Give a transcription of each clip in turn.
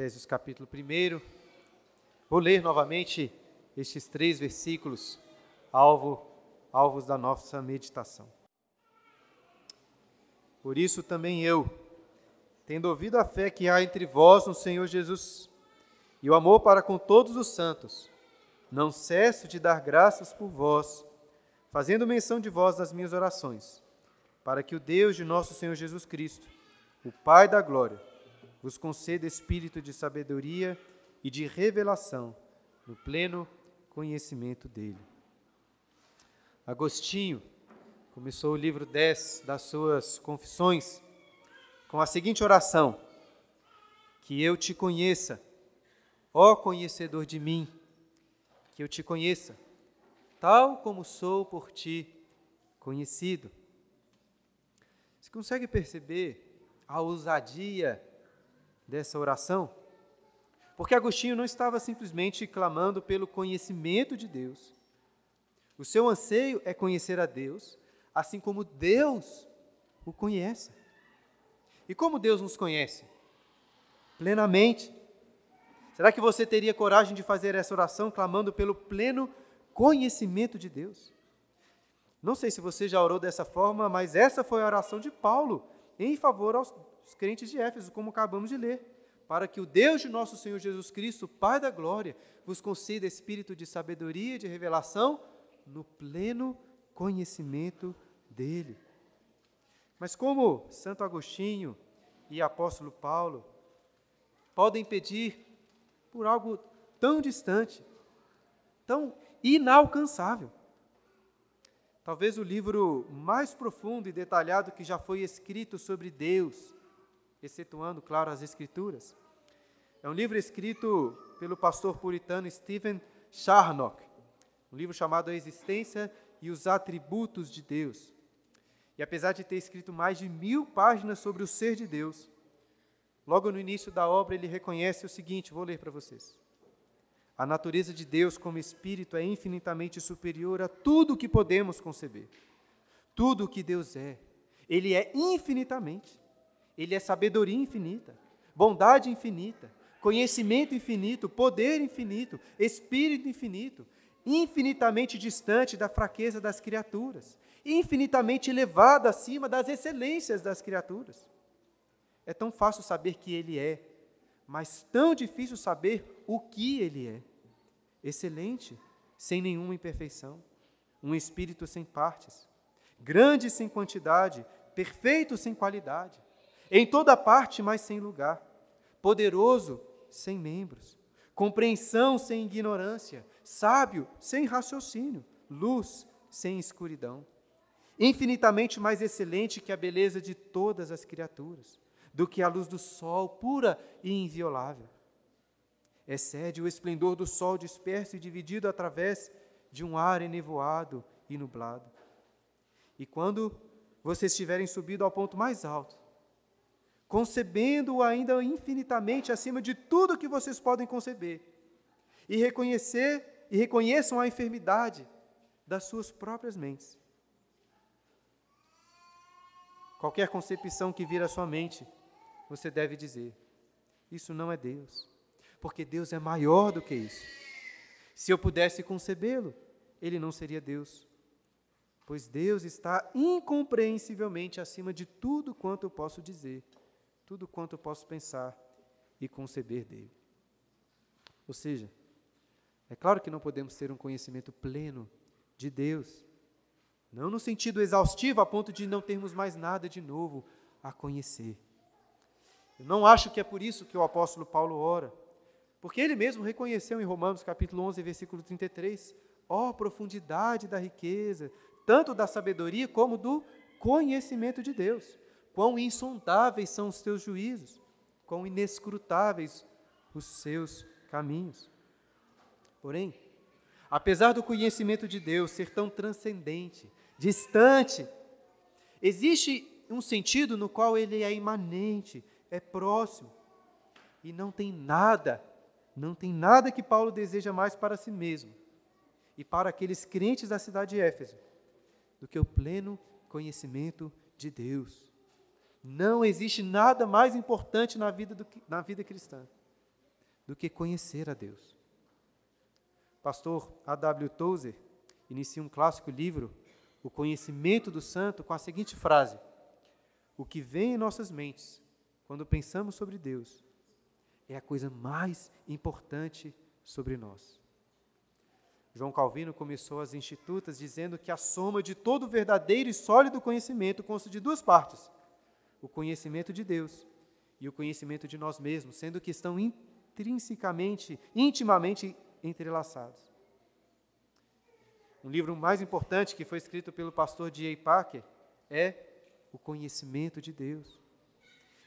Efésios capítulo 1. Vou ler novamente estes três versículos, alvo, alvos da nossa meditação. Por isso também eu, tendo ouvido a fé que há entre vós no Senhor Jesus e o amor para com todos os santos, não cesso de dar graças por vós, fazendo menção de vós nas minhas orações, para que o Deus de nosso Senhor Jesus Cristo, o Pai da glória, vos conceda espírito de sabedoria e de revelação no pleno conhecimento dele. Agostinho começou o livro 10 das suas confissões com a seguinte oração: Que eu te conheça, ó conhecedor de mim, que eu te conheça, tal como sou por ti conhecido. Você consegue perceber a ousadia dessa oração? Porque Agostinho não estava simplesmente clamando pelo conhecimento de Deus. O seu anseio é conhecer a Deus, assim como Deus o conhece. E como Deus nos conhece? Plenamente. Será que você teria coragem de fazer essa oração clamando pelo pleno conhecimento de Deus? Não sei se você já orou dessa forma, mas essa foi a oração de Paulo em favor aos crentes de Éfeso, como acabamos de ler, para que o Deus de nosso Senhor Jesus Cristo, Pai da glória, vos conceda espírito de sabedoria e de revelação no pleno conhecimento dele. Mas como Santo Agostinho e apóstolo Paulo podem pedir por algo tão distante, tão inalcançável? talvez o livro mais profundo e detalhado que já foi escrito sobre Deus, excetuando, claro, as Escrituras. É um livro escrito pelo pastor puritano Stephen Charnock, um livro chamado A Existência e os Atributos de Deus. E apesar de ter escrito mais de mil páginas sobre o ser de Deus, logo no início da obra ele reconhece o seguinte: vou ler para vocês. A natureza de Deus como Espírito é infinitamente superior a tudo que podemos conceber. Tudo o que Deus é, Ele é infinitamente. Ele é sabedoria infinita, bondade infinita, conhecimento infinito, poder infinito, Espírito infinito, infinitamente distante da fraqueza das criaturas, infinitamente elevado acima das excelências das criaturas. É tão fácil saber que Ele é, mas tão difícil saber o que Ele é excelente, sem nenhuma imperfeição, um espírito sem partes, grande sem quantidade, perfeito sem qualidade, em toda parte, mas sem lugar, poderoso sem membros, compreensão sem ignorância, sábio sem raciocínio, luz sem escuridão, infinitamente mais excelente que a beleza de todas as criaturas, do que a luz do sol, pura e inviolável. Excede o esplendor do sol disperso e dividido através de um ar enevoado e nublado. E quando vocês tiverem subido ao ponto mais alto, concebendo-o ainda infinitamente acima de tudo que vocês podem conceber, e reconhecer e reconheçam a enfermidade das suas próprias mentes. Qualquer concepção que vir à sua mente, você deve dizer: Isso não é Deus porque Deus é maior do que isso. Se eu pudesse concebê-lo, ele não seria Deus, pois Deus está incompreensivelmente acima de tudo quanto eu posso dizer, tudo quanto eu posso pensar e conceber dele. Ou seja, é claro que não podemos ter um conhecimento pleno de Deus, não no sentido exaustivo a ponto de não termos mais nada de novo a conhecer. Eu não acho que é por isso que o apóstolo Paulo ora. Porque ele mesmo reconheceu em Romanos capítulo 11, versículo 33, ó oh, profundidade da riqueza, tanto da sabedoria como do conhecimento de Deus. Quão insondáveis são os teus juízos, quão inescrutáveis os seus caminhos. Porém, apesar do conhecimento de Deus ser tão transcendente, distante, existe um sentido no qual ele é imanente, é próximo, e não tem nada não tem nada que Paulo deseja mais para si mesmo e para aqueles crentes da cidade de Éfeso do que o pleno conhecimento de Deus. Não existe nada mais importante na vida, do que, na vida cristã do que conhecer a Deus. Pastor A.W. Tozer inicia um clássico livro, O Conhecimento do Santo, com a seguinte frase: O que vem em nossas mentes quando pensamos sobre Deus é a coisa mais importante sobre nós. João Calvino começou as Institutas dizendo que a soma de todo verdadeiro e sólido conhecimento consta de duas partes: o conhecimento de Deus e o conhecimento de nós mesmos, sendo que estão intrinsecamente, intimamente entrelaçados. Um livro mais importante que foi escrito pelo pastor D.A. Packer é O Conhecimento de Deus.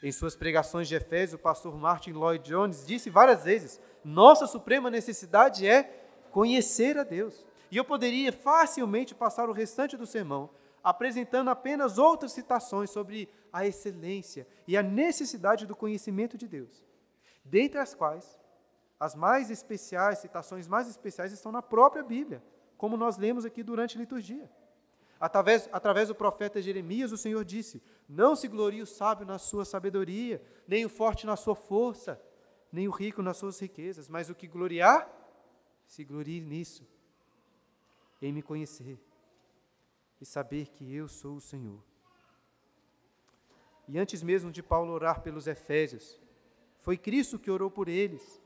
Em suas pregações de Efésios, o pastor Martin Lloyd Jones disse várias vezes: nossa suprema necessidade é conhecer a Deus. E eu poderia facilmente passar o restante do sermão apresentando apenas outras citações sobre a excelência e a necessidade do conhecimento de Deus, dentre as quais as mais especiais, citações mais especiais estão na própria Bíblia, como nós lemos aqui durante a liturgia. Através, através do profeta Jeremias, o Senhor disse: Não se glorie o sábio na sua sabedoria, nem o forte na sua força, nem o rico nas suas riquezas, mas o que gloriar, se glorie nisso, em me conhecer e saber que eu sou o Senhor. E antes mesmo de Paulo orar pelos Efésios, foi Cristo que orou por eles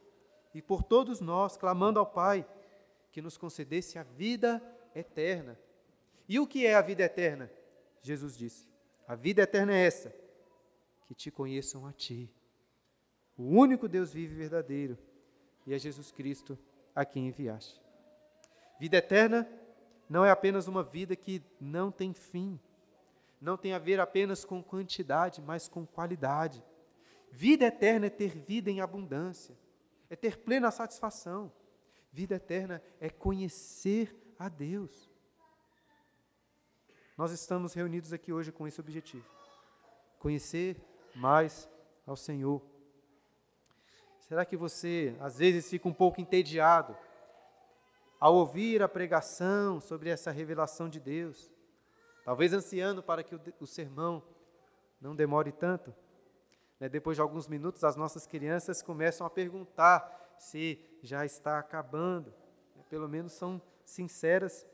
e por todos nós, clamando ao Pai que nos concedesse a vida eterna. E o que é a vida eterna? Jesus disse: A vida eterna é essa, que te conheçam a ti, o único Deus vivo e verdadeiro, e é Jesus Cristo a quem enviaste. Vida eterna não é apenas uma vida que não tem fim, não tem a ver apenas com quantidade, mas com qualidade. Vida eterna é ter vida em abundância, é ter plena satisfação. Vida eterna é conhecer a Deus. Nós estamos reunidos aqui hoje com esse objetivo: conhecer mais ao Senhor. Será que você, às vezes, fica um pouco entediado ao ouvir a pregação sobre essa revelação de Deus? Talvez ansiando para que o, o sermão não demore tanto. Né? Depois de alguns minutos, as nossas crianças começam a perguntar se já está acabando. Pelo menos são sinceras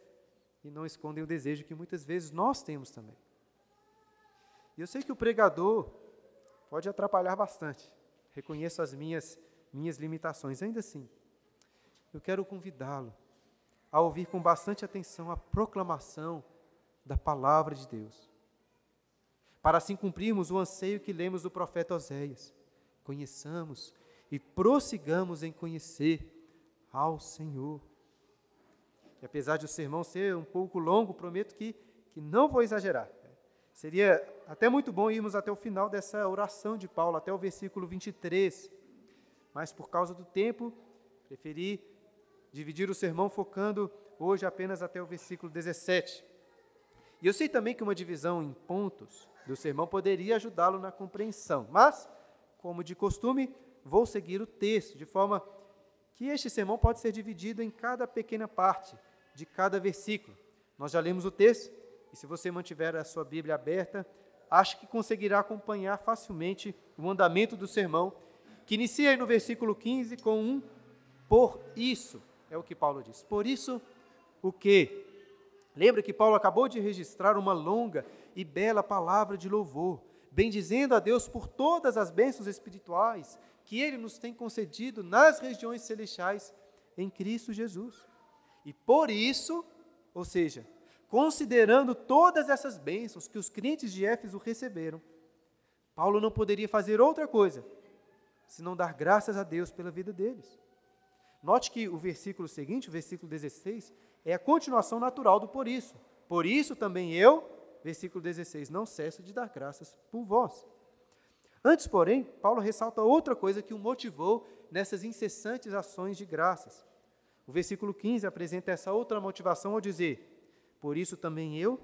e não escondem o desejo que muitas vezes nós temos também. E eu sei que o pregador pode atrapalhar bastante. Reconheço as minhas minhas limitações. Ainda assim, eu quero convidá-lo a ouvir com bastante atenção a proclamação da palavra de Deus. Para assim cumprirmos o anseio que lemos do profeta Oséias. Conheçamos e prossigamos em conhecer ao Senhor. E apesar de o sermão ser um pouco longo, prometo que, que não vou exagerar. Seria até muito bom irmos até o final dessa oração de Paulo, até o versículo 23. Mas por causa do tempo, preferi dividir o sermão focando hoje apenas até o versículo 17. E eu sei também que uma divisão em pontos do sermão poderia ajudá-lo na compreensão, mas, como de costume, vou seguir o texto, de forma que este sermão pode ser dividido em cada pequena parte de cada versículo. Nós já lemos o texto, e se você mantiver a sua Bíblia aberta, acho que conseguirá acompanhar facilmente o andamento do sermão, que inicia no versículo 15 com um por isso, é o que Paulo diz. Por isso, o que? Lembra que Paulo acabou de registrar uma longa e bela palavra de louvor, bendizendo a Deus por todas as bênçãos espirituais que ele nos tem concedido nas regiões celestiais em Cristo Jesus. E por isso, ou seja, considerando todas essas bênçãos que os crentes de Éfeso receberam, Paulo não poderia fazer outra coisa senão dar graças a Deus pela vida deles. Note que o versículo seguinte, o versículo 16, é a continuação natural do por isso. Por isso também eu, versículo 16, não cesso de dar graças por vós. Antes, porém, Paulo ressalta outra coisa que o motivou nessas incessantes ações de graças. O versículo 15 apresenta essa outra motivação ao dizer: Por isso também eu,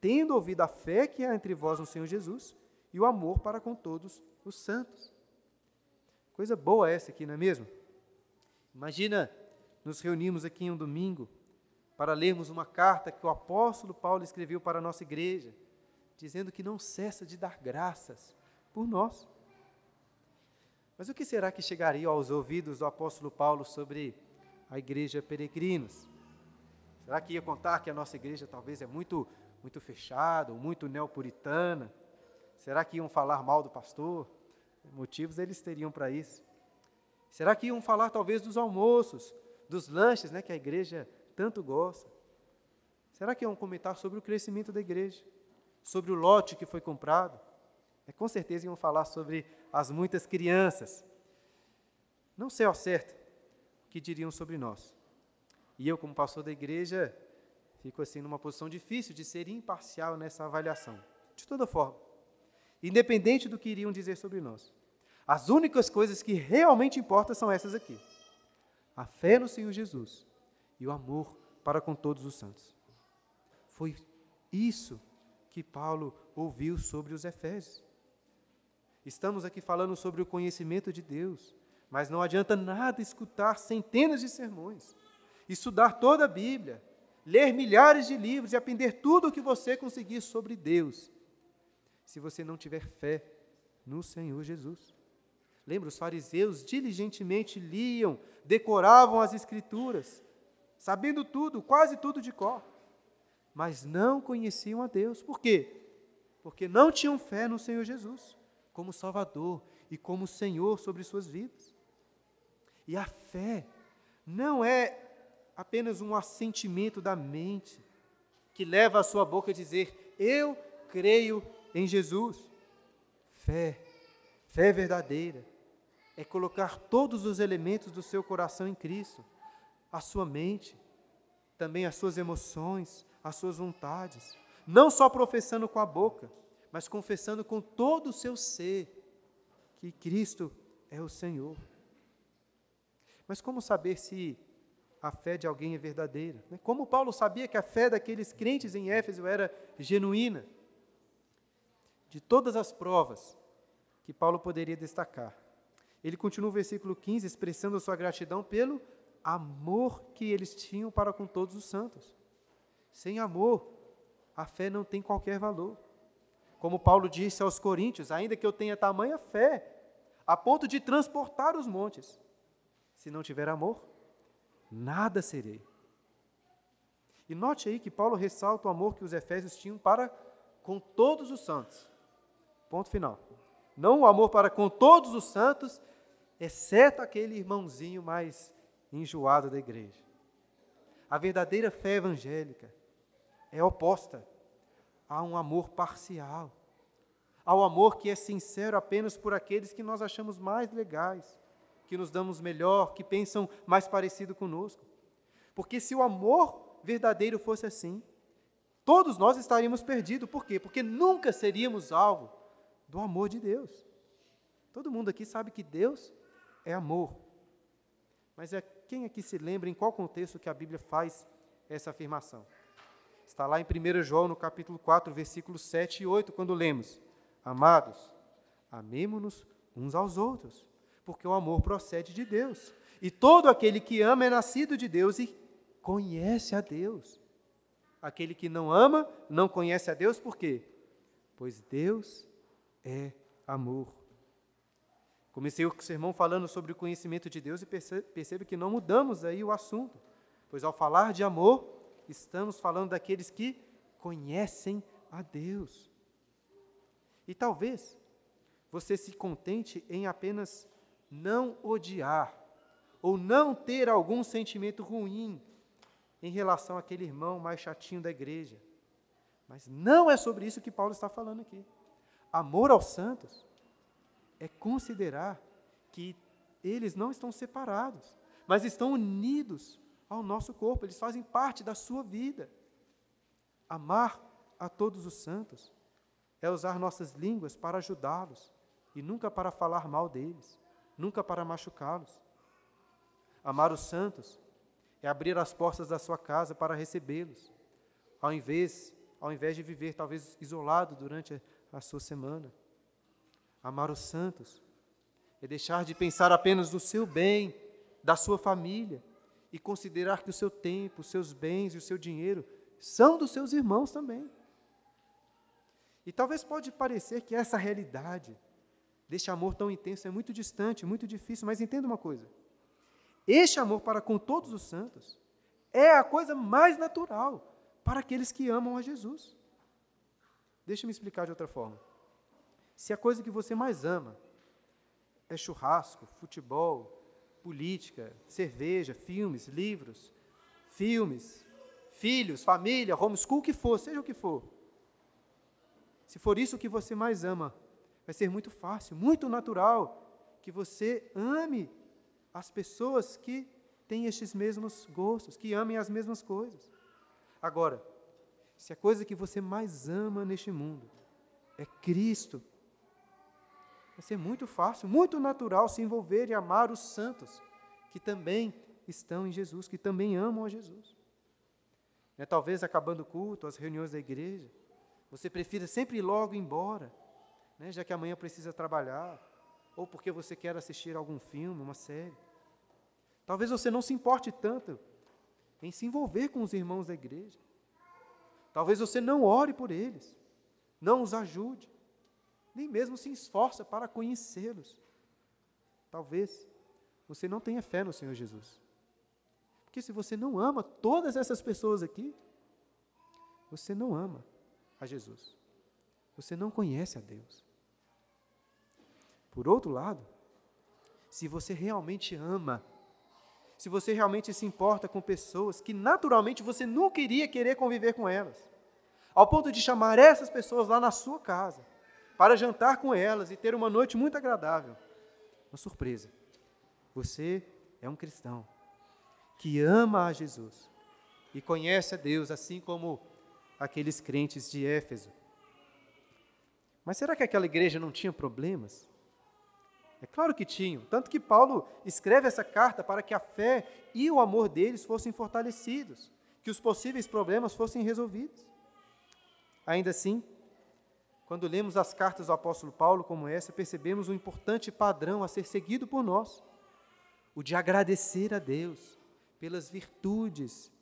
tendo ouvido a fé que há entre vós no Senhor Jesus e o amor para com todos os santos. Coisa boa essa aqui, não é mesmo? Imagina nos reunimos aqui em um domingo para lermos uma carta que o apóstolo Paulo escreveu para a nossa igreja, dizendo que não cessa de dar graças por nós. Mas o que será que chegaria aos ouvidos do apóstolo Paulo sobre a igreja peregrinos? Será que ia contar que a nossa igreja talvez é muito muito fechada, muito neopuritana? Será que iam falar mal do pastor? Motivos eles teriam para isso. Será que iam falar talvez dos almoços, dos lanches, né, que a igreja tanto gosta? Será que iam comentar sobre o crescimento da igreja? Sobre o lote que foi comprado? É, com certeza iam falar sobre as muitas crianças. Não sei ao certo o que diriam sobre nós. E eu, como pastor da igreja, fico assim numa posição difícil de ser imparcial nessa avaliação. De toda forma, independente do que iriam dizer sobre nós, as únicas coisas que realmente importam são essas aqui: a fé no Senhor Jesus e o amor para com todos os santos. Foi isso que Paulo ouviu sobre os Efésios. Estamos aqui falando sobre o conhecimento de Deus, mas não adianta nada escutar centenas de sermões, estudar toda a Bíblia, ler milhares de livros e aprender tudo o que você conseguir sobre Deus, se você não tiver fé no Senhor Jesus. Lembra, os fariseus diligentemente liam, decoravam as Escrituras, sabendo tudo, quase tudo de cor, mas não conheciam a Deus. Por quê? Porque não tinham fé no Senhor Jesus como Salvador e como Senhor sobre suas vidas. E a fé não é apenas um assentimento da mente que leva a sua boca a dizer: Eu creio em Jesus. Fé, fé verdadeira, é colocar todos os elementos do seu coração em Cristo, a sua mente, também as suas emoções, as suas vontades, não só professando com a boca, mas confessando com todo o seu ser que Cristo é o Senhor. Mas como saber se a fé de alguém é verdadeira? Né? Como Paulo sabia que a fé daqueles crentes em Éfeso era genuína? De todas as provas que Paulo poderia destacar, ele continua o versículo 15 expressando a sua gratidão pelo amor que eles tinham para com todos os santos. Sem amor, a fé não tem qualquer valor. Como Paulo disse aos Coríntios: ainda que eu tenha tamanha fé, a ponto de transportar os montes, se não tiver amor, nada serei. E note aí que Paulo ressalta o amor que os Efésios tinham para com todos os santos. Ponto final. Não o amor para com todos os santos, exceto aquele irmãozinho mais enjoado da igreja. A verdadeira fé evangélica é oposta a um amor parcial, ao amor que é sincero apenas por aqueles que nós achamos mais legais, que nos damos melhor, que pensam mais parecido conosco. Porque se o amor verdadeiro fosse assim, todos nós estaríamos perdidos. Por quê? Porque nunca seríamos alvo do amor de Deus. Todo mundo aqui sabe que Deus é amor. Mas é quem aqui se lembra em qual contexto que a Bíblia faz essa afirmação? Está lá em 1 João, no capítulo 4, versículos 7 e 8, quando lemos: Amados, amemo-nos uns aos outros, porque o amor procede de Deus. E todo aquele que ama é nascido de Deus e conhece a Deus. Aquele que não ama não conhece a Deus, por quê? Pois Deus é amor. Comecei o sermão falando sobre o conhecimento de Deus e percebe que não mudamos aí o assunto, pois ao falar de amor, estamos falando daqueles que conhecem a Deus. E talvez você se contente em apenas não odiar ou não ter algum sentimento ruim em relação àquele irmão mais chatinho da igreja. Mas não é sobre isso que Paulo está falando aqui. Amor aos santos é considerar que eles não estão separados, mas estão unidos ao nosso corpo, eles fazem parte da sua vida. Amar a todos os santos é usar nossas línguas para ajudá-los e nunca para falar mal deles, nunca para machucá-los. Amar os santos é abrir as portas da sua casa para recebê-los, ao invés, ao invés de viver talvez isolado durante a sua semana. Amar os santos é deixar de pensar apenas no seu bem, da sua família, e considerar que o seu tempo, os seus bens e o seu dinheiro são dos seus irmãos também. E talvez pode parecer que essa realidade deste amor tão intenso é muito distante, muito difícil, mas entenda uma coisa: este amor para com todos os santos é a coisa mais natural para aqueles que amam a Jesus. Deixa-me explicar de outra forma. Se a coisa que você mais ama é churrasco, futebol, política, cerveja, filmes, livros, filmes, filhos, família, homeschool, o que for, seja o que for. Se for isso que você mais ama, vai ser muito fácil, muito natural que você ame as pessoas que têm estes mesmos gostos, que amem as mesmas coisas. Agora, se a coisa que você mais ama neste mundo é Cristo, vai ser muito fácil, muito natural se envolver e amar os santos que também estão em Jesus, que também amam a Jesus. É, talvez acabando o culto, as reuniões da igreja, você prefira sempre ir logo embora, né, já que amanhã precisa trabalhar, ou porque você quer assistir algum filme, uma série. Talvez você não se importe tanto em se envolver com os irmãos da igreja. Talvez você não ore por eles, não os ajude, nem mesmo se esforça para conhecê-los. Talvez você não tenha fé no Senhor Jesus. Porque se você não ama todas essas pessoas aqui, você não ama a Jesus. Você não conhece a Deus. Por outro lado, se você realmente ama, se você realmente se importa com pessoas que naturalmente você nunca iria querer conviver com elas, ao ponto de chamar essas pessoas lá na sua casa, para jantar com elas e ter uma noite muito agradável, uma surpresa. Você é um cristão que ama a Jesus e conhece a Deus, assim como aqueles crentes de Éfeso. Mas será que aquela igreja não tinha problemas? É claro que tinham, tanto que Paulo escreve essa carta para que a fé e o amor deles fossem fortalecidos, que os possíveis problemas fossem resolvidos. Ainda assim, quando lemos as cartas do apóstolo Paulo como essa, percebemos um importante padrão a ser seguido por nós: o de agradecer a Deus pelas virtudes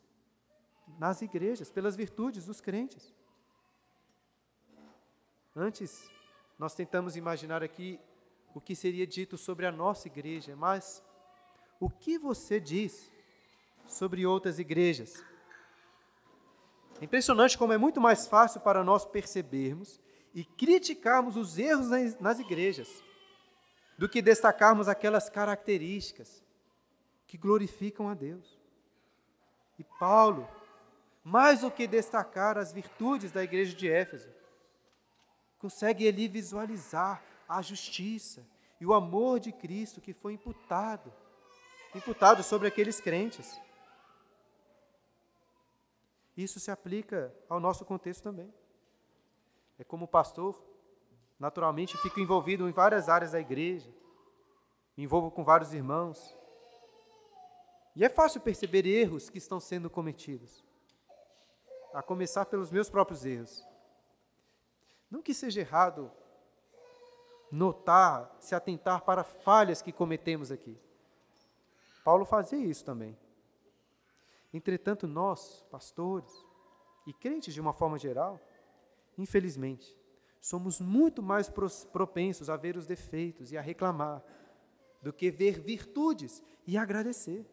nas igrejas, pelas virtudes dos crentes. Antes, nós tentamos imaginar aqui o que seria dito sobre a nossa igreja, mas o que você diz sobre outras igrejas? É impressionante como é muito mais fácil para nós percebermos e criticarmos os erros nas igrejas do que destacarmos aquelas características que glorificam a Deus. E Paulo, mais do que destacar as virtudes da igreja de Éfeso, consegue ali visualizar a justiça e o amor de Cristo que foi imputado, imputado sobre aqueles crentes. Isso se aplica ao nosso contexto também. É como pastor, naturalmente fico envolvido em várias áreas da igreja, me envolvo com vários irmãos, e é fácil perceber erros que estão sendo cometidos, a começar pelos meus próprios erros. Não que seja errado notar, se atentar para falhas que cometemos aqui. Paulo fazia isso também. Entretanto, nós, pastores e crentes de uma forma geral, infelizmente, somos muito mais propensos a ver os defeitos e a reclamar do que ver virtudes e agradecer.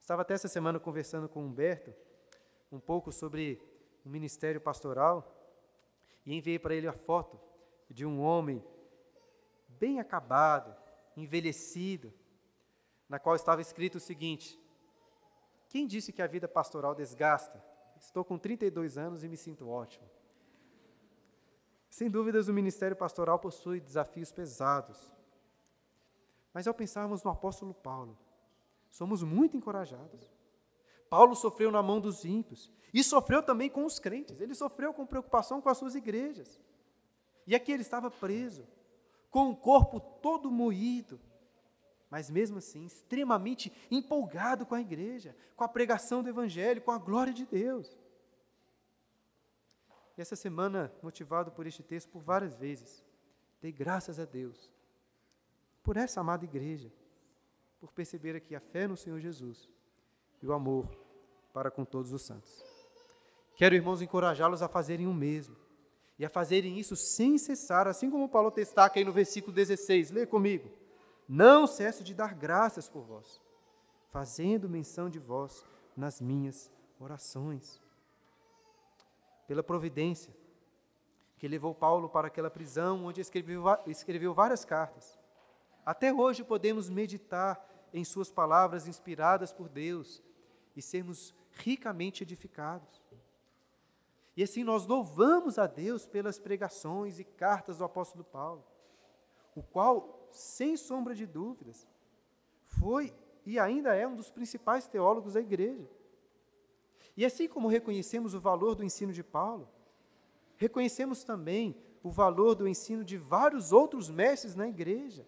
Estava até essa semana conversando com o Humberto um pouco sobre o ministério pastoral e enviei para ele a foto de um homem bem acabado, envelhecido, na qual estava escrito o seguinte: Quem disse que a vida pastoral desgasta? Estou com 32 anos e me sinto ótimo. Sem dúvidas, o ministério pastoral possui desafios pesados. Mas ao pensarmos no apóstolo Paulo, somos muito encorajados. Paulo sofreu na mão dos ímpios e sofreu também com os crentes. Ele sofreu com preocupação com as suas igrejas. E aqui ele estava preso, com o corpo todo moído, mas mesmo assim extremamente empolgado com a igreja, com a pregação do evangelho, com a glória de Deus. E essa semana, motivado por este texto por várias vezes, dei graças a Deus por essa amada igreja por perceber aqui a fé no Senhor Jesus e o amor para com todos os santos. Quero, irmãos, encorajá-los a fazerem o mesmo e a fazerem isso sem cessar, assim como Paulo destaca aí no versículo 16. Lê comigo. Não cesso de dar graças por vós, fazendo menção de vós nas minhas orações. Pela providência que levou Paulo para aquela prisão onde escreveu, escreveu várias cartas. Até hoje podemos meditar em Suas palavras inspiradas por Deus e sermos ricamente edificados. E assim nós louvamos a Deus pelas pregações e cartas do apóstolo Paulo, o qual, sem sombra de dúvidas, foi e ainda é um dos principais teólogos da igreja. E assim como reconhecemos o valor do ensino de Paulo, reconhecemos também o valor do ensino de vários outros mestres na igreja,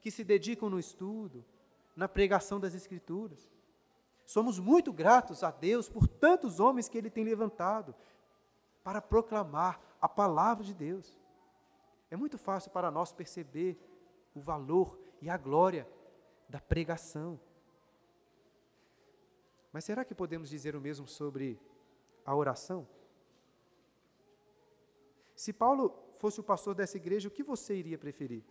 que se dedicam no estudo, na pregação das Escrituras. Somos muito gratos a Deus por tantos homens que Ele tem levantado, para proclamar a palavra de Deus. É muito fácil para nós perceber o valor e a glória da pregação. Mas será que podemos dizer o mesmo sobre a oração? Se Paulo fosse o pastor dessa igreja, o que você iria preferir?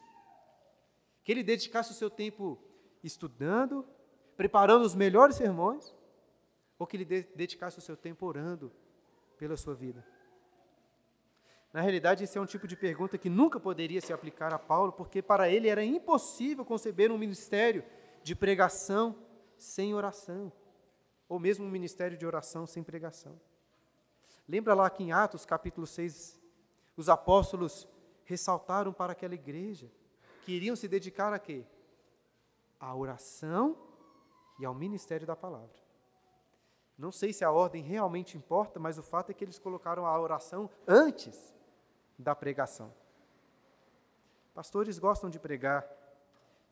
Que ele dedicasse o seu tempo estudando, preparando os melhores sermões, ou que ele dedicasse o seu tempo orando pela sua vida? Na realidade, esse é um tipo de pergunta que nunca poderia se aplicar a Paulo, porque para ele era impossível conceber um ministério de pregação sem oração, ou mesmo um ministério de oração sem pregação. Lembra lá que em Atos capítulo 6, os apóstolos ressaltaram para aquela igreja que iriam se dedicar a quê? À oração e ao ministério da palavra. Não sei se a ordem realmente importa, mas o fato é que eles colocaram a oração antes da pregação. Pastores gostam de pregar,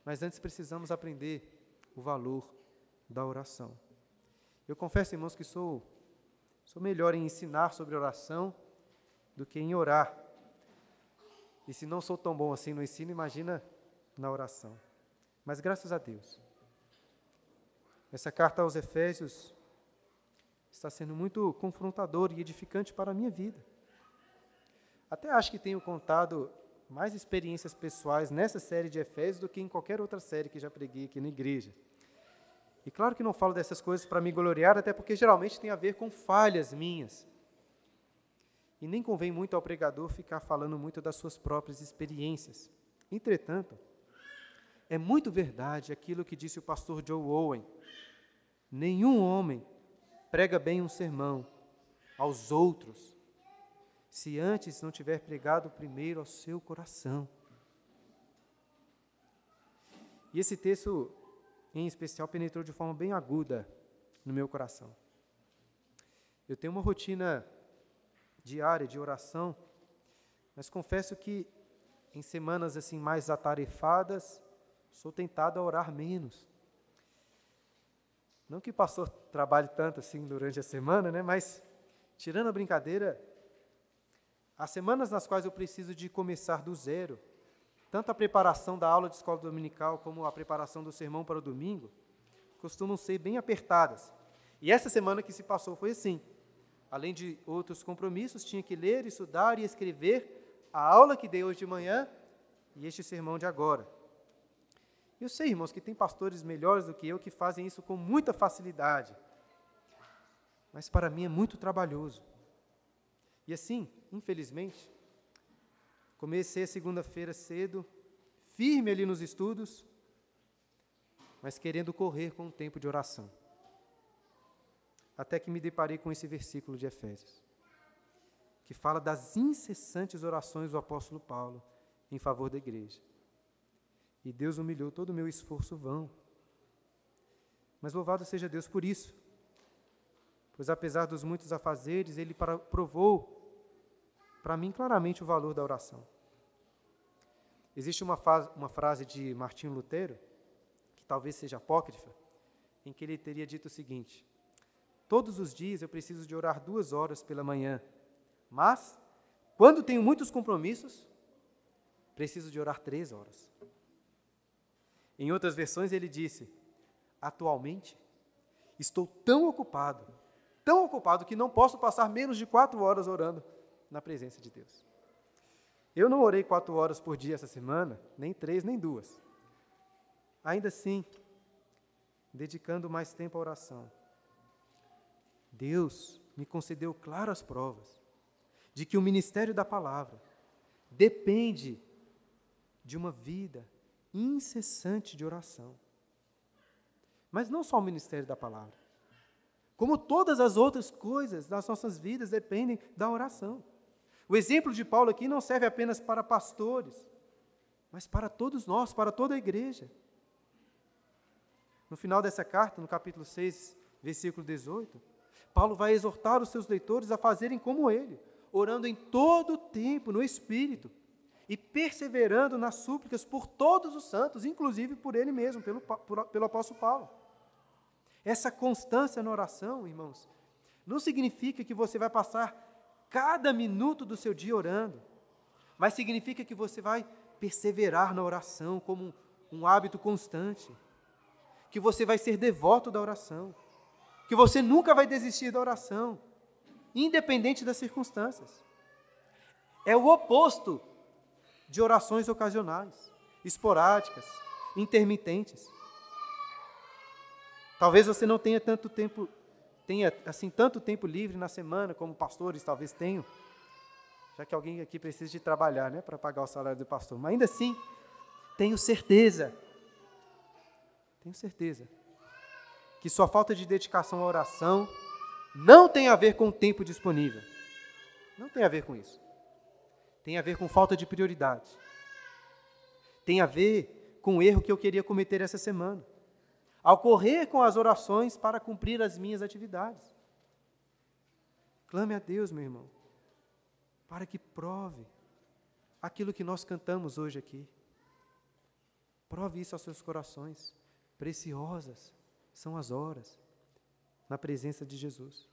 mas antes precisamos aprender o valor da oração. Eu confesso, irmãos, que sou, sou melhor em ensinar sobre oração do que em orar. E se não sou tão bom assim no ensino, imagina na oração. Mas graças a Deus. Essa carta aos Efésios está sendo muito confrontadora e edificante para a minha vida. Até acho que tenho contado mais experiências pessoais nessa série de Efésios do que em qualquer outra série que já preguei aqui na igreja. E claro que não falo dessas coisas para me gloriar, até porque geralmente tem a ver com falhas minhas. E nem convém muito ao pregador ficar falando muito das suas próprias experiências. Entretanto, é muito verdade aquilo que disse o pastor Joe Owen: nenhum homem prega bem um sermão aos outros se antes não tiver pregado primeiro ao seu coração. E esse texto, em especial, penetrou de forma bem aguda no meu coração. Eu tenho uma rotina diária de oração, mas confesso que em semanas assim mais atarefadas, sou tentado a orar menos. Não que o pastor trabalhe tanto assim durante a semana, né, mas tirando a brincadeira, Há semanas nas quais eu preciso de começar do zero, tanto a preparação da aula de escola dominical como a preparação do sermão para o domingo, costumam ser bem apertadas. E essa semana que se passou foi assim. Além de outros compromissos, tinha que ler, estudar e escrever a aula que dei hoje de manhã e este sermão de agora. Eu sei, irmãos, que tem pastores melhores do que eu que fazem isso com muita facilidade. Mas para mim é muito trabalhoso. E assim, infelizmente, comecei a segunda-feira cedo, firme ali nos estudos, mas querendo correr com o tempo de oração. Até que me deparei com esse versículo de Efésios, que fala das incessantes orações do apóstolo Paulo em favor da igreja. E Deus humilhou todo o meu esforço vão. Mas louvado seja Deus por isso, pois apesar dos muitos afazeres, ele provou para mim claramente o valor da oração. Existe uma, uma frase de Martinho Lutero, que talvez seja apócrifa, em que ele teria dito o seguinte: Todos os dias eu preciso de orar duas horas pela manhã, mas, quando tenho muitos compromissos, preciso de orar três horas. Em outras versões, ele disse: Atualmente, estou tão ocupado, tão ocupado, que não posso passar menos de quatro horas orando na presença de Deus. Eu não orei quatro horas por dia essa semana, nem três, nem duas. Ainda assim, dedicando mais tempo à oração, Deus me concedeu claras provas de que o ministério da palavra depende de uma vida incessante de oração. Mas não só o ministério da palavra. Como todas as outras coisas das nossas vidas dependem da oração. O exemplo de Paulo aqui não serve apenas para pastores, mas para todos nós, para toda a igreja. No final dessa carta, no capítulo 6, versículo 18, Paulo vai exortar os seus leitores a fazerem como ele, orando em todo o tempo no Espírito e perseverando nas súplicas por todos os santos, inclusive por ele mesmo, pelo, por, pelo apóstolo Paulo. Essa constância na oração, irmãos, não significa que você vai passar cada minuto do seu dia orando, mas significa que você vai perseverar na oração como um, hábito constante, que você vai ser devoto da oração, que você nunca vai desistir da oração, independente das circunstâncias. É o oposto de orações ocasionais, esporádicas, intermitentes. Talvez você não tenha tanto tempo tenha assim tanto tempo livre na semana como pastores talvez tenham, já que alguém aqui precisa de trabalhar, né, para pagar o salário do pastor. Mas ainda assim, tenho certeza, tenho certeza que sua falta de dedicação à oração não tem a ver com o tempo disponível. Não tem a ver com isso. Tem a ver com falta de prioridade. Tem a ver com o erro que eu queria cometer essa semana ao correr com as orações para cumprir as minhas atividades. Clame a Deus, meu irmão, para que prove aquilo que nós cantamos hoje aqui. Prove isso aos seus corações. Preciosas são as horas na presença de Jesus.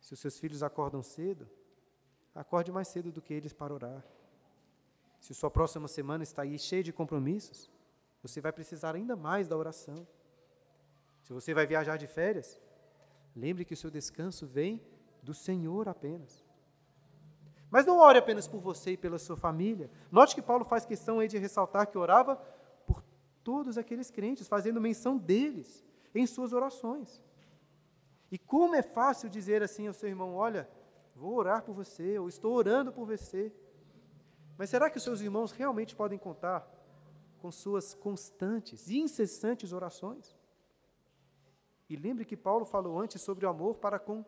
Se os seus filhos acordam cedo, acorde mais cedo do que eles para orar. Se sua próxima semana está aí cheia de compromissos, você vai precisar ainda mais da oração. Se você vai viajar de férias, lembre que o seu descanso vem do Senhor apenas. Mas não ore apenas por você e pela sua família. Note que Paulo faz questão aí de ressaltar que orava por todos aqueles crentes, fazendo menção deles em suas orações. E como é fácil dizer assim ao seu irmão: Olha, vou orar por você, ou estou orando por você. Mas será que os seus irmãos realmente podem contar com suas constantes e incessantes orações. E lembre que Paulo falou antes sobre o amor para com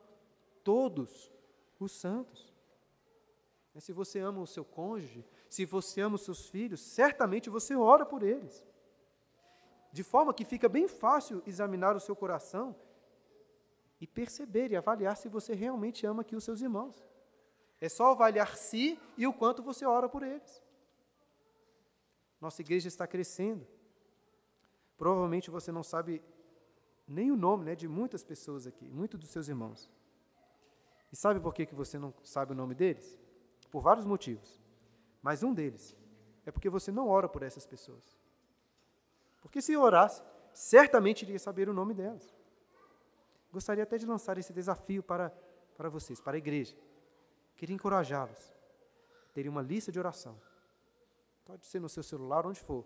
todos os santos. Se você ama o seu cônjuge, se você ama os seus filhos, certamente você ora por eles. De forma que fica bem fácil examinar o seu coração e perceber e avaliar se você realmente ama aqui os seus irmãos. É só avaliar si e o quanto você ora por eles. Nossa igreja está crescendo. Provavelmente você não sabe nem o nome né, de muitas pessoas aqui, muitos dos seus irmãos. E sabe por que, que você não sabe o nome deles? Por vários motivos. Mas um deles é porque você não ora por essas pessoas. Porque se orasse, certamente iria saber o nome delas. Gostaria até de lançar esse desafio para, para vocês, para a igreja. Queria encorajá-los a terem uma lista de oração Pode ser no seu celular, onde for.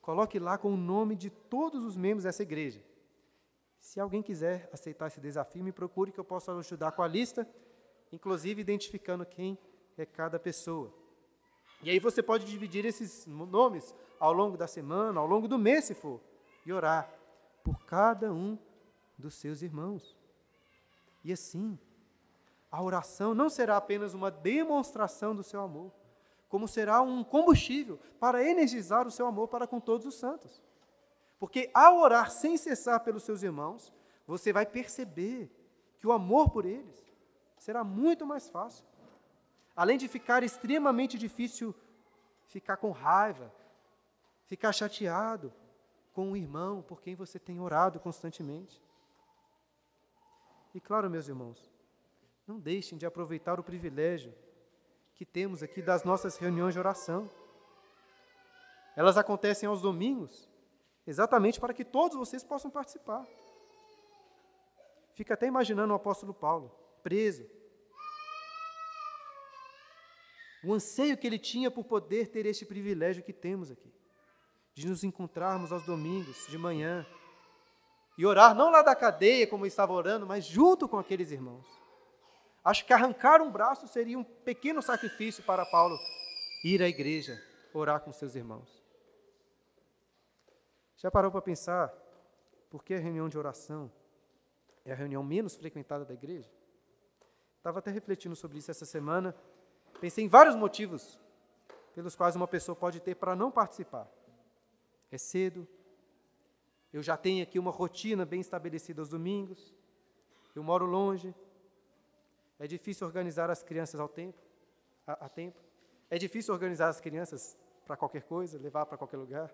Coloque lá com o nome de todos os membros dessa igreja. Se alguém quiser aceitar esse desafio, me procure que eu possa ajudar com a lista, inclusive identificando quem é cada pessoa. E aí você pode dividir esses nomes ao longo da semana, ao longo do mês, se for, e orar por cada um dos seus irmãos. E assim, a oração não será apenas uma demonstração do seu amor, como será um combustível para energizar o seu amor para com todos os santos. Porque ao orar sem cessar pelos seus irmãos, você vai perceber que o amor por eles será muito mais fácil. Além de ficar extremamente difícil ficar com raiva, ficar chateado com o irmão por quem você tem orado constantemente. E claro, meus irmãos, não deixem de aproveitar o privilégio que temos aqui das nossas reuniões de oração. Elas acontecem aos domingos, exatamente para que todos vocês possam participar. Fica até imaginando o apóstolo Paulo, preso, o anseio que ele tinha por poder ter este privilégio que temos aqui, de nos encontrarmos aos domingos, de manhã, e orar não lá da cadeia, como estava orando, mas junto com aqueles irmãos. Acho que arrancar um braço seria um pequeno sacrifício para Paulo ir à igreja, orar com seus irmãos. Já parou para pensar por que a reunião de oração é a reunião menos frequentada da igreja? Estava até refletindo sobre isso essa semana. Pensei em vários motivos pelos quais uma pessoa pode ter para não participar. É cedo, eu já tenho aqui uma rotina bem estabelecida aos domingos, eu moro longe, é difícil organizar as crianças ao tempo, a, a tempo, é difícil organizar as crianças para qualquer coisa, levar para qualquer lugar.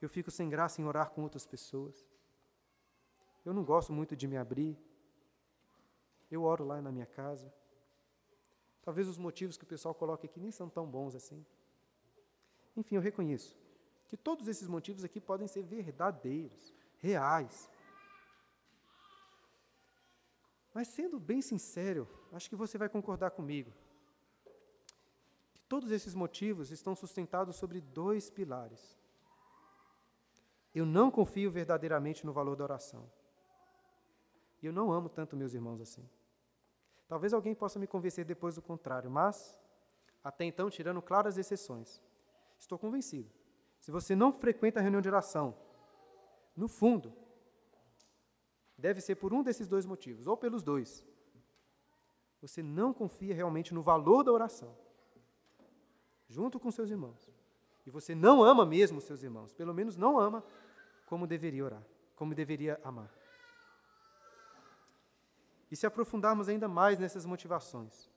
Eu fico sem graça em orar com outras pessoas. Eu não gosto muito de me abrir. Eu oro lá na minha casa. Talvez os motivos que o pessoal coloca aqui nem são tão bons assim. Enfim, eu reconheço que todos esses motivos aqui podem ser verdadeiros, reais. Mas sendo bem sincero, acho que você vai concordar comigo. Que todos esses motivos estão sustentados sobre dois pilares. Eu não confio verdadeiramente no valor da oração. E eu não amo tanto meus irmãos assim. Talvez alguém possa me convencer depois do contrário, mas, até então, tirando claras exceções, estou convencido. Se você não frequenta a reunião de oração, no fundo, deve ser por um desses dois motivos, ou pelos dois. Você não confia realmente no valor da oração, junto com seus irmãos. E você não ama mesmo seus irmãos, pelo menos não ama como deveria orar, como deveria amar. E se aprofundarmos ainda mais nessas motivações,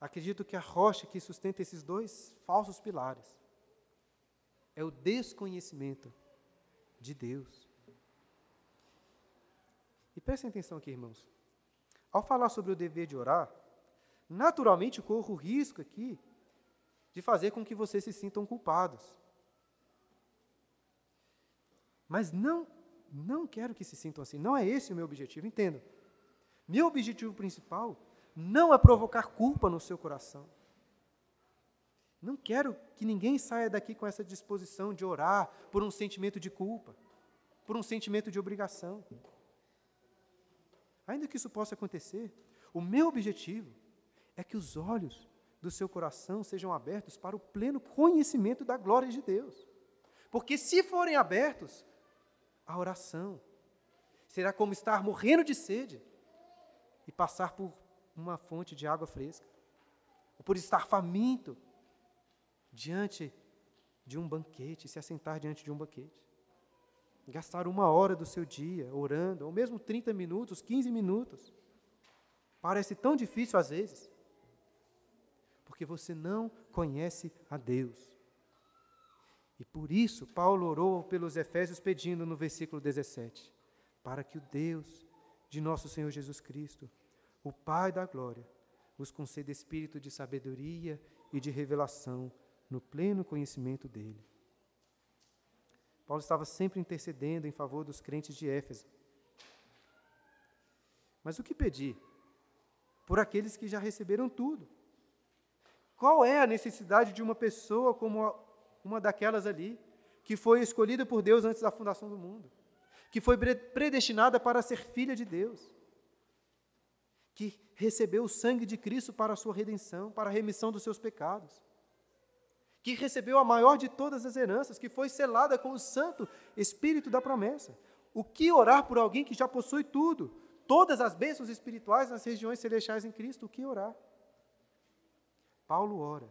acredito que a rocha que sustenta esses dois falsos pilares é o desconhecimento de Deus. E prestem atenção aqui, irmãos. Ao falar sobre o dever de orar, naturalmente corro o risco aqui de fazer com que vocês se sintam culpados. Mas não, não quero que se sintam assim. Não é esse o meu objetivo, entenda. Meu objetivo principal não é provocar culpa no seu coração. Não quero que ninguém saia daqui com essa disposição de orar por um sentimento de culpa, por um sentimento de obrigação. Ainda que isso possa acontecer, o meu objetivo é que os olhos do seu coração sejam abertos para o pleno conhecimento da glória de Deus. Porque se forem abertos, a oração será como estar morrendo de sede e passar por uma fonte de água fresca, ou por estar faminto diante de um banquete, se assentar diante de um banquete. Gastar uma hora do seu dia orando, ou mesmo 30 minutos, 15 minutos. Parece tão difícil às vezes, porque você não conhece a Deus. E por isso, Paulo orou pelos Efésios, pedindo no versículo 17: para que o Deus de nosso Senhor Jesus Cristo, o Pai da glória, vos conceda espírito de sabedoria e de revelação no pleno conhecimento dele. Paulo estava sempre intercedendo em favor dos crentes de Éfeso. Mas o que pedir? Por aqueles que já receberam tudo. Qual é a necessidade de uma pessoa como uma daquelas ali, que foi escolhida por Deus antes da fundação do mundo, que foi predestinada para ser filha de Deus, que recebeu o sangue de Cristo para a sua redenção, para a remissão dos seus pecados? Que recebeu a maior de todas as heranças, que foi selada com o Santo Espírito da promessa. O que orar por alguém que já possui tudo? Todas as bênçãos espirituais nas regiões celestiais em Cristo, o que orar? Paulo ora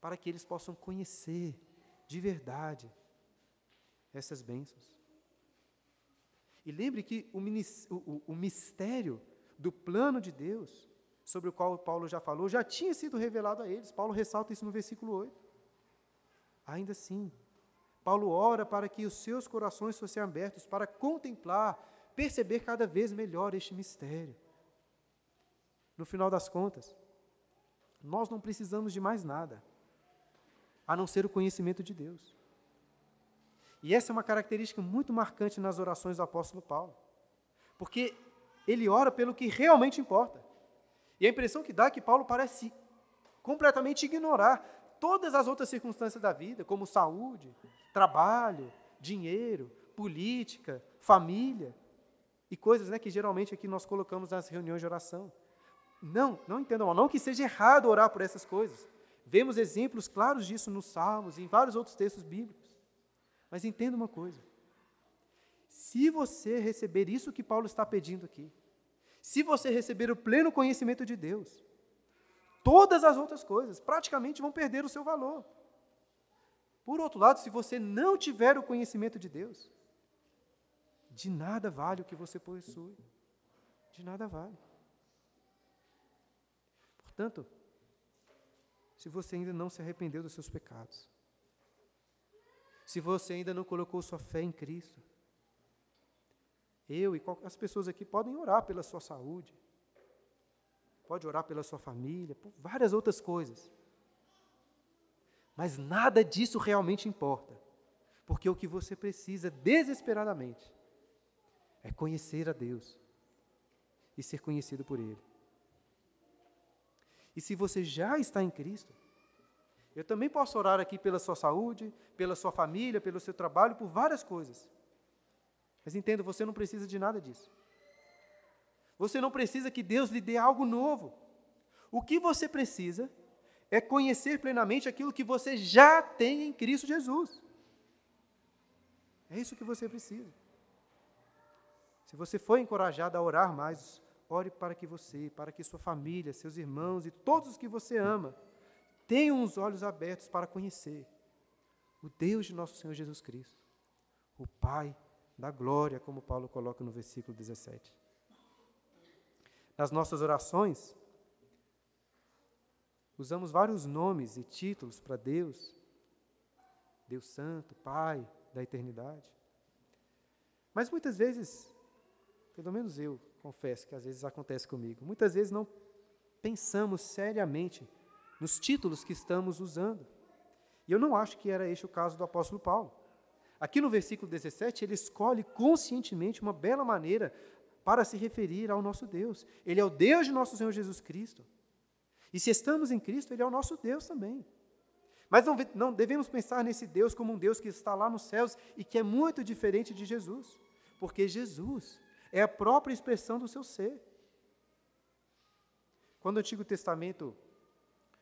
para que eles possam conhecer de verdade essas bênçãos. E lembre que o, o, o mistério do plano de Deus, sobre o qual Paulo já falou, já tinha sido revelado a eles. Paulo ressalta isso no versículo 8. Ainda assim, Paulo ora para que os seus corações fossem abertos para contemplar, perceber cada vez melhor este mistério. No final das contas, nós não precisamos de mais nada, a não ser o conhecimento de Deus. E essa é uma característica muito marcante nas orações do apóstolo Paulo, porque ele ora pelo que realmente importa. E a impressão que dá é que Paulo parece completamente ignorar todas as outras circunstâncias da vida, como saúde, trabalho, dinheiro, política, família e coisas né, que geralmente aqui nós colocamos nas reuniões de oração. Não, não entendam mal, não que seja errado orar por essas coisas. Vemos exemplos claros disso nos Salmos e em vários outros textos bíblicos. Mas entenda uma coisa: se você receber isso que Paulo está pedindo aqui, se você receber o pleno conhecimento de Deus, todas as outras coisas praticamente vão perder o seu valor. Por outro lado, se você não tiver o conhecimento de Deus, de nada vale o que você possui. De nada vale. Portanto, se você ainda não se arrependeu dos seus pecados, se você ainda não colocou sua fé em Cristo, eu e as pessoas aqui podem orar pela sua saúde, pode orar pela sua família, por várias outras coisas. Mas nada disso realmente importa, porque o que você precisa desesperadamente é conhecer a Deus e ser conhecido por Ele. E se você já está em Cristo, eu também posso orar aqui pela sua saúde, pela sua família, pelo seu trabalho, por várias coisas. Mas entenda, você não precisa de nada disso. Você não precisa que Deus lhe dê algo novo. O que você precisa é conhecer plenamente aquilo que você já tem em Cristo Jesus. É isso que você precisa. Se você for encorajado a orar mais, ore para que você, para que sua família, seus irmãos e todos os que você ama tenham os olhos abertos para conhecer o Deus de nosso Senhor Jesus Cristo, o Pai da glória, como Paulo coloca no versículo 17. Nas nossas orações, usamos vários nomes e títulos para Deus, Deus Santo, Pai da eternidade. Mas muitas vezes, pelo menos eu confesso que às vezes acontece comigo, muitas vezes não pensamos seriamente nos títulos que estamos usando. E eu não acho que era este o caso do apóstolo Paulo. Aqui no versículo 17, ele escolhe conscientemente uma bela maneira para se referir ao nosso Deus. Ele é o Deus de nosso Senhor Jesus Cristo. E se estamos em Cristo, Ele é o nosso Deus também. Mas não, não devemos pensar nesse Deus como um Deus que está lá nos céus e que é muito diferente de Jesus, porque Jesus é a própria expressão do seu ser. Quando o Antigo Testamento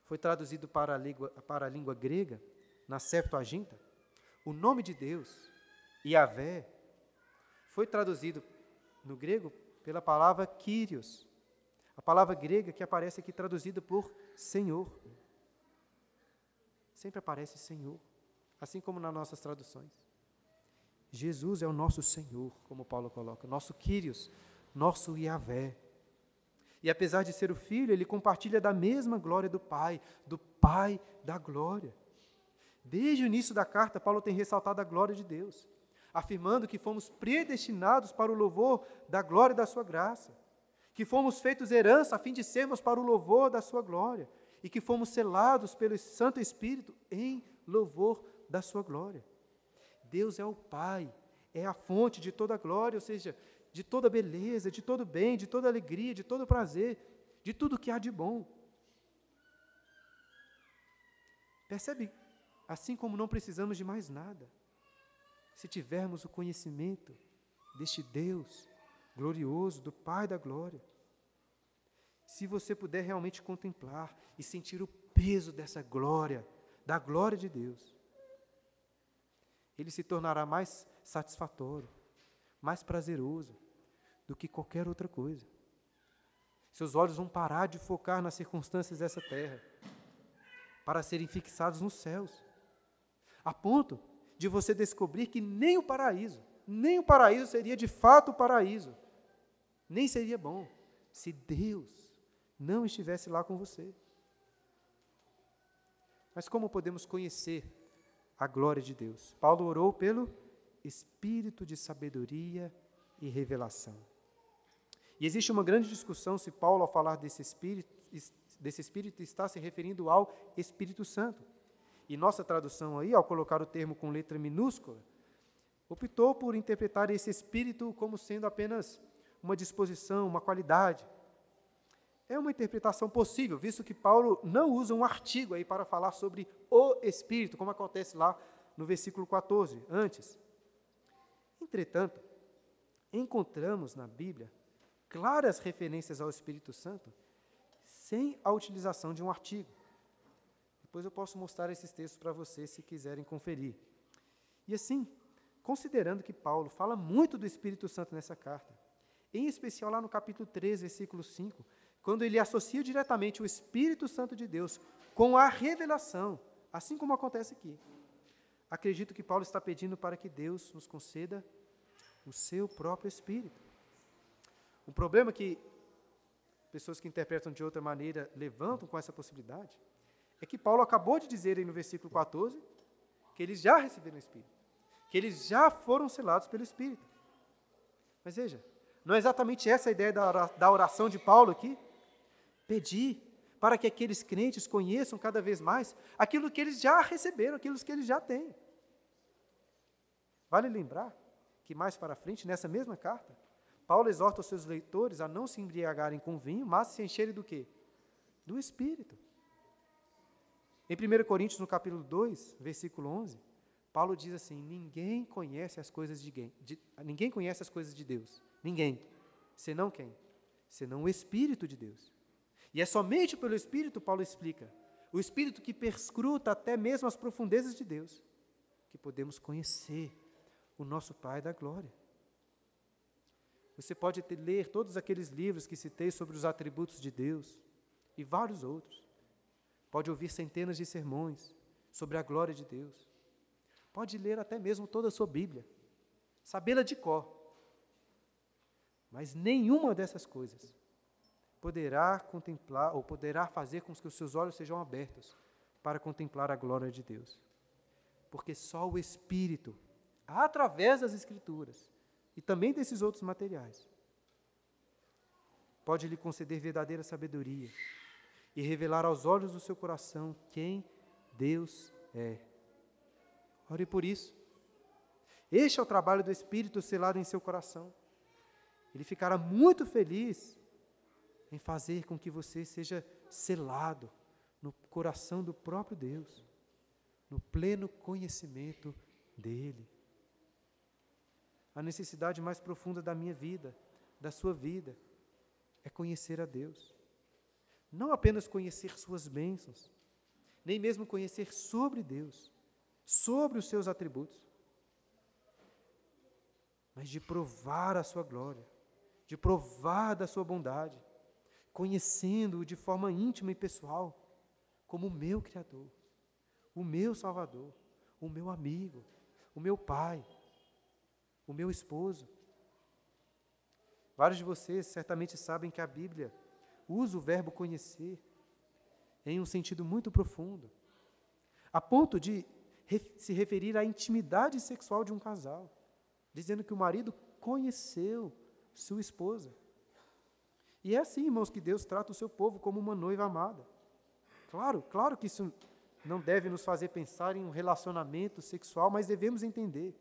foi traduzido para a língua, para a língua grega, na Septuaginta, o nome de Deus, Yahvé, foi traduzido no grego pela palavra Kyrios, a palavra grega que aparece aqui traduzida por Senhor. Sempre aparece Senhor, assim como nas nossas traduções. Jesus é o nosso Senhor, como Paulo coloca, nosso Kyrios, nosso Yahvé. E apesar de ser o Filho, ele compartilha da mesma glória do Pai, do Pai da glória. Desde o início da carta, Paulo tem ressaltado a glória de Deus, afirmando que fomos predestinados para o louvor da glória da Sua graça, que fomos feitos herança a fim de sermos para o louvor da Sua glória, e que fomos selados pelo Santo Espírito em louvor da Sua glória. Deus é o Pai, é a fonte de toda glória, ou seja, de toda beleza, de todo bem, de toda alegria, de todo prazer, de tudo que há de bom. Percebe assim como não precisamos de mais nada. Se tivermos o conhecimento deste Deus glorioso, do Pai da glória, se você puder realmente contemplar e sentir o peso dessa glória, da glória de Deus, ele se tornará mais satisfatório, mais prazeroso do que qualquer outra coisa. Seus olhos vão parar de focar nas circunstâncias dessa terra para serem fixados nos céus a ponto de você descobrir que nem o paraíso, nem o paraíso seria de fato o paraíso, nem seria bom se Deus não estivesse lá com você. Mas como podemos conhecer a glória de Deus? Paulo orou pelo espírito de sabedoria e revelação. E existe uma grande discussão se Paulo, ao falar desse espírito, desse espírito está se referindo ao Espírito Santo. E nossa tradução aí, ao colocar o termo com letra minúscula, optou por interpretar esse espírito como sendo apenas uma disposição, uma qualidade. é uma interpretação possível, visto que Paulo não usa um artigo aí para falar sobre o Espírito, como acontece lá no versículo 14, antes. Entretanto, encontramos na Bíblia claras referências ao Espírito Santo sem a utilização de um artigo. Depois eu posso mostrar esses textos para vocês se quiserem conferir. E assim, considerando que Paulo fala muito do Espírito Santo nessa carta, em especial lá no capítulo 3, versículo 5, quando ele associa diretamente o Espírito Santo de Deus com a revelação, assim como acontece aqui. Acredito que Paulo está pedindo para que Deus nos conceda o seu próprio Espírito. O problema é que pessoas que interpretam de outra maneira levantam com essa possibilidade é que Paulo acabou de dizer aí no versículo 14 que eles já receberam o Espírito, que eles já foram selados pelo Espírito. Mas veja, não é exatamente essa a ideia da oração de Paulo aqui? Pedir para que aqueles crentes conheçam cada vez mais aquilo que eles já receberam, aquilo que eles já têm. Vale lembrar que mais para frente, nessa mesma carta, Paulo exorta os seus leitores a não se embriagarem com vinho, mas se encherem do quê? Do Espírito. Em 1 Coríntios, no capítulo 2, versículo 11, Paulo diz assim: Ninguém conhece as coisas de, de ninguém conhece as coisas de Deus. Ninguém. Senão quem? Senão o Espírito de Deus. E é somente pelo Espírito, Paulo explica, o Espírito que perscruta até mesmo as profundezas de Deus, que podemos conhecer o nosso Pai da glória. Você pode ler todos aqueles livros que citei sobre os atributos de Deus e vários outros. Pode ouvir centenas de sermões sobre a glória de Deus. Pode ler até mesmo toda a sua Bíblia, sabê-la de cor. Mas nenhuma dessas coisas poderá contemplar ou poderá fazer com que os seus olhos sejam abertos para contemplar a glória de Deus. Porque só o Espírito, através das Escrituras e também desses outros materiais, pode lhe conceder verdadeira sabedoria e revelar aos olhos do seu coração quem Deus é. Ore por isso. Este é o trabalho do Espírito selado em seu coração. Ele ficará muito feliz em fazer com que você seja selado no coração do próprio Deus, no pleno conhecimento dEle. A necessidade mais profunda da minha vida, da sua vida, é conhecer a Deus. Não apenas conhecer suas bênçãos, nem mesmo conhecer sobre Deus, sobre os seus atributos, mas de provar a sua glória, de provar da sua bondade, conhecendo-o de forma íntima e pessoal, como o meu Criador, o meu Salvador, o meu amigo, o meu Pai, o meu esposo. Vários de vocês certamente sabem que a Bíblia usa o verbo conhecer em um sentido muito profundo, a ponto de se referir à intimidade sexual de um casal, dizendo que o marido conheceu sua esposa. E é assim, irmãos, que Deus trata o seu povo como uma noiva amada. Claro, claro que isso não deve nos fazer pensar em um relacionamento sexual, mas devemos entender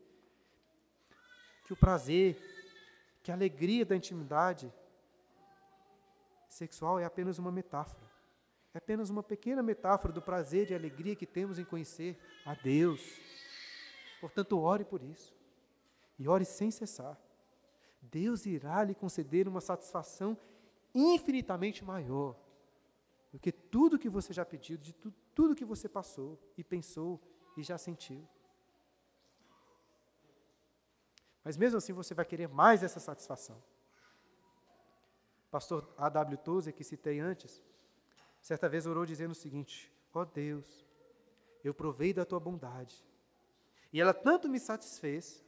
que o prazer, que a alegria da intimidade sexual é apenas uma metáfora. É apenas uma pequena metáfora do prazer e alegria que temos em conhecer a Deus. Portanto, ore por isso. E ore sem cessar. Deus irá lhe conceder uma satisfação infinitamente maior do que tudo que você já pediu, de tu, tudo que você passou e pensou e já sentiu. Mas mesmo assim você vai querer mais essa satisfação pastor A.W. Tozer, que citei antes, certa vez orou dizendo o seguinte: Ó oh Deus, eu provei da tua bondade, e ela tanto me satisfez,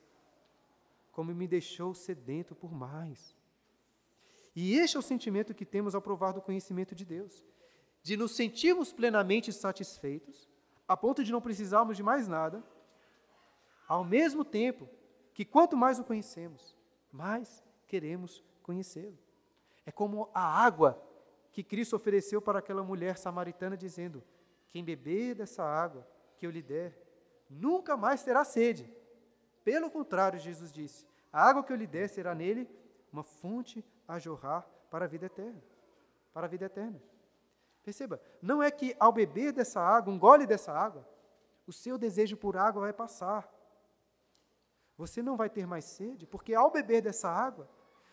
como me deixou sedento por mais. E este é o sentimento que temos ao provar do conhecimento de Deus, de nos sentirmos plenamente satisfeitos, a ponto de não precisarmos de mais nada, ao mesmo tempo que quanto mais o conhecemos, mais queremos conhecê-lo. É como a água que Cristo ofereceu para aquela mulher samaritana, dizendo: Quem beber dessa água que eu lhe der, nunca mais terá sede. Pelo contrário, Jesus disse: A água que eu lhe der será nele uma fonte a jorrar para a vida eterna. para a vida eterna. Perceba, não é que ao beber dessa água, um gole dessa água, o seu desejo por água vai passar. Você não vai ter mais sede, porque ao beber dessa água,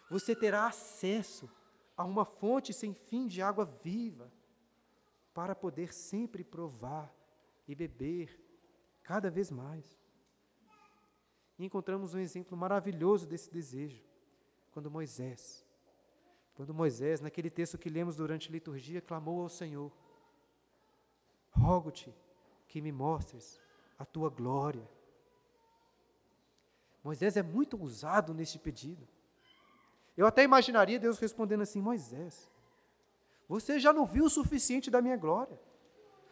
você terá acesso a uma fonte sem fim de água viva, para poder sempre provar e beber cada vez mais. E encontramos um exemplo maravilhoso desse desejo, quando Moisés, quando Moisés, naquele texto que lemos durante a liturgia, clamou ao Senhor: Rogo-te que me mostres a tua glória. Moisés é muito ousado neste pedido. Eu até imaginaria Deus respondendo assim: Moisés, você já não viu o suficiente da minha glória.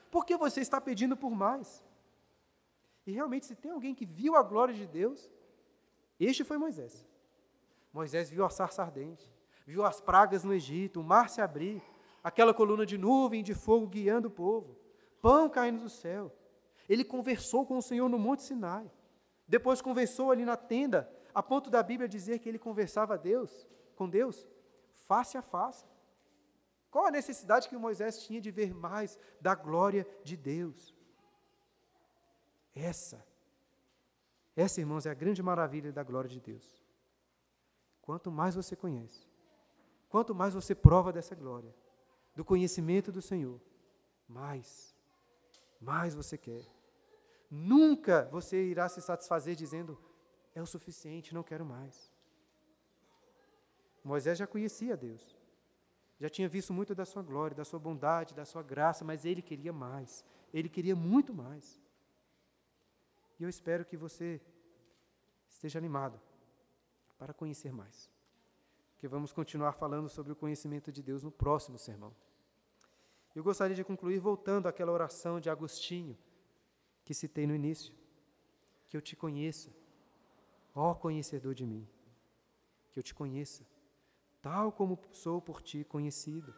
Por que você está pedindo por mais? E realmente, se tem alguém que viu a glória de Deus, este foi Moisés. Moisés viu a sarça ardente, viu as pragas no Egito, o mar se abrir, aquela coluna de nuvem de fogo guiando o povo, pão caindo do céu. Ele conversou com o Senhor no Monte Sinai. Depois conversou ali na tenda, a ponto da Bíblia dizer que ele conversava Deus, com Deus, face a face. Qual a necessidade que Moisés tinha de ver mais da glória de Deus? Essa, essa, irmãos, é a grande maravilha da glória de Deus. Quanto mais você conhece, quanto mais você prova dessa glória, do conhecimento do Senhor, mais, mais você quer. Nunca você irá se satisfazer dizendo: é o suficiente, não quero mais. Moisés já conhecia Deus, já tinha visto muito da sua glória, da sua bondade, da sua graça, mas ele queria mais, ele queria muito mais. E eu espero que você esteja animado para conhecer mais. Porque vamos continuar falando sobre o conhecimento de Deus no próximo sermão. Eu gostaria de concluir voltando àquela oração de Agostinho que citei no início. Que eu te conheça, ó conhecedor de mim. Que eu te conheça, tal como sou por ti conhecido.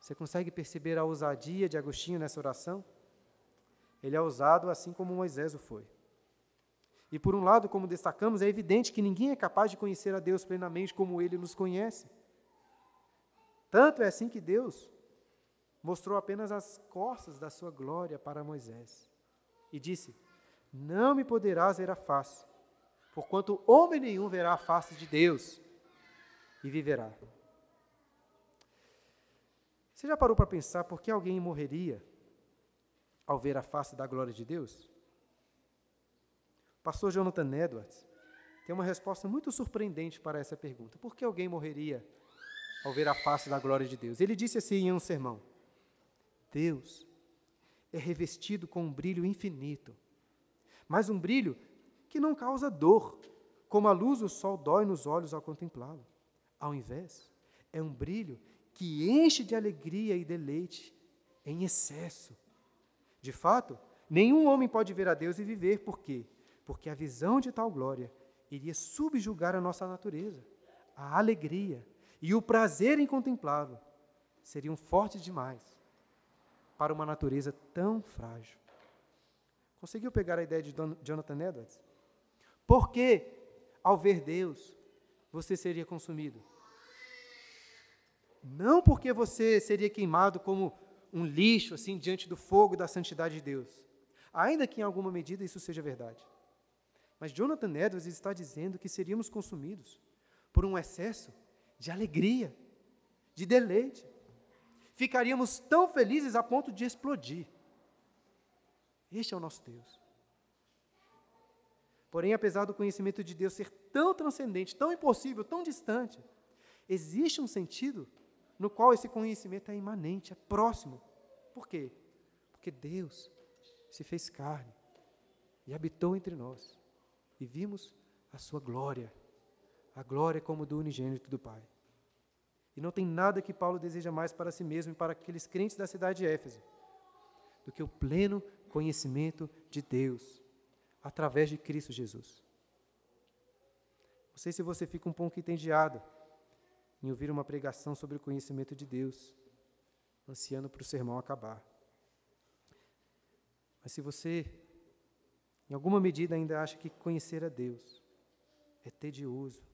Você consegue perceber a ousadia de Agostinho nessa oração? Ele é ousado assim como Moisés o foi. E por um lado, como destacamos, é evidente que ninguém é capaz de conhecer a Deus plenamente como ele nos conhece. Tanto é assim que Deus mostrou apenas as costas da sua glória para Moisés e disse: Não me poderás ver a face, porquanto homem nenhum verá a face de Deus e viverá. Você já parou para pensar por que alguém morreria ao ver a face da glória de Deus? Pastor Jonathan Edwards tem uma resposta muito surpreendente para essa pergunta. Por que alguém morreria ao ver a face da glória de Deus? Ele disse assim em um sermão: Deus é revestido com um brilho infinito, mas um brilho que não causa dor, como a luz do sol dói nos olhos ao contemplá-lo. Ao invés, é um brilho que enche de alegria e deleite em excesso, de fato, nenhum homem pode ver a Deus e viver, por quê? Porque a visão de tal glória iria subjugar a nossa natureza. A alegria e o prazer em contemplá-lo seriam fortes demais para uma natureza tão frágil. Conseguiu pegar a ideia de Jonathan Edwards? Por que, ao ver Deus, você seria consumido? Não porque você seria queimado como um lixo assim diante do fogo da santidade de Deus. Ainda que em alguma medida isso seja verdade. Mas Jonathan Edwards está dizendo que seríamos consumidos por um excesso de alegria, de deleite. Ficaríamos tão felizes a ponto de explodir. Este é o nosso Deus. Porém, apesar do conhecimento de Deus ser tão transcendente, tão impossível, tão distante, existe um sentido no qual esse conhecimento é imanente, é próximo. Por quê? Porque Deus se fez carne e habitou entre nós. E vimos a sua glória, a glória como do unigênito do Pai. E não tem nada que Paulo deseja mais para si mesmo e para aqueles crentes da cidade de Éfeso do que o pleno conhecimento de Deus através de Cristo Jesus. Não sei se você fica um pouco entediado em ouvir uma pregação sobre o conhecimento de Deus, ansiando para o sermão acabar. Mas se você, em alguma medida, ainda acha que conhecer a Deus é tedioso,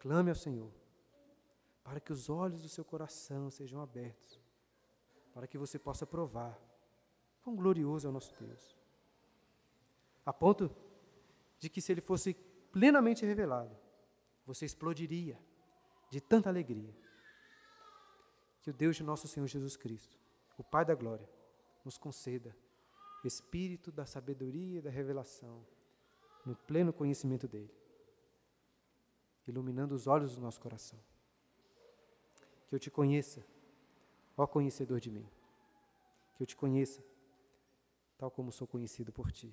clame ao Senhor para que os olhos do seu coração sejam abertos, para que você possa provar quão glorioso é o nosso Deus. A ponto de que, se ele fosse plenamente revelado, você explodiria de tanta alegria. Que o Deus de nosso Senhor Jesus Cristo, o Pai da glória, nos conceda espírito da sabedoria e da revelação, no pleno conhecimento dele, iluminando os olhos do nosso coração. Que eu te conheça, ó conhecedor de mim. Que eu te conheça, tal como sou conhecido por ti.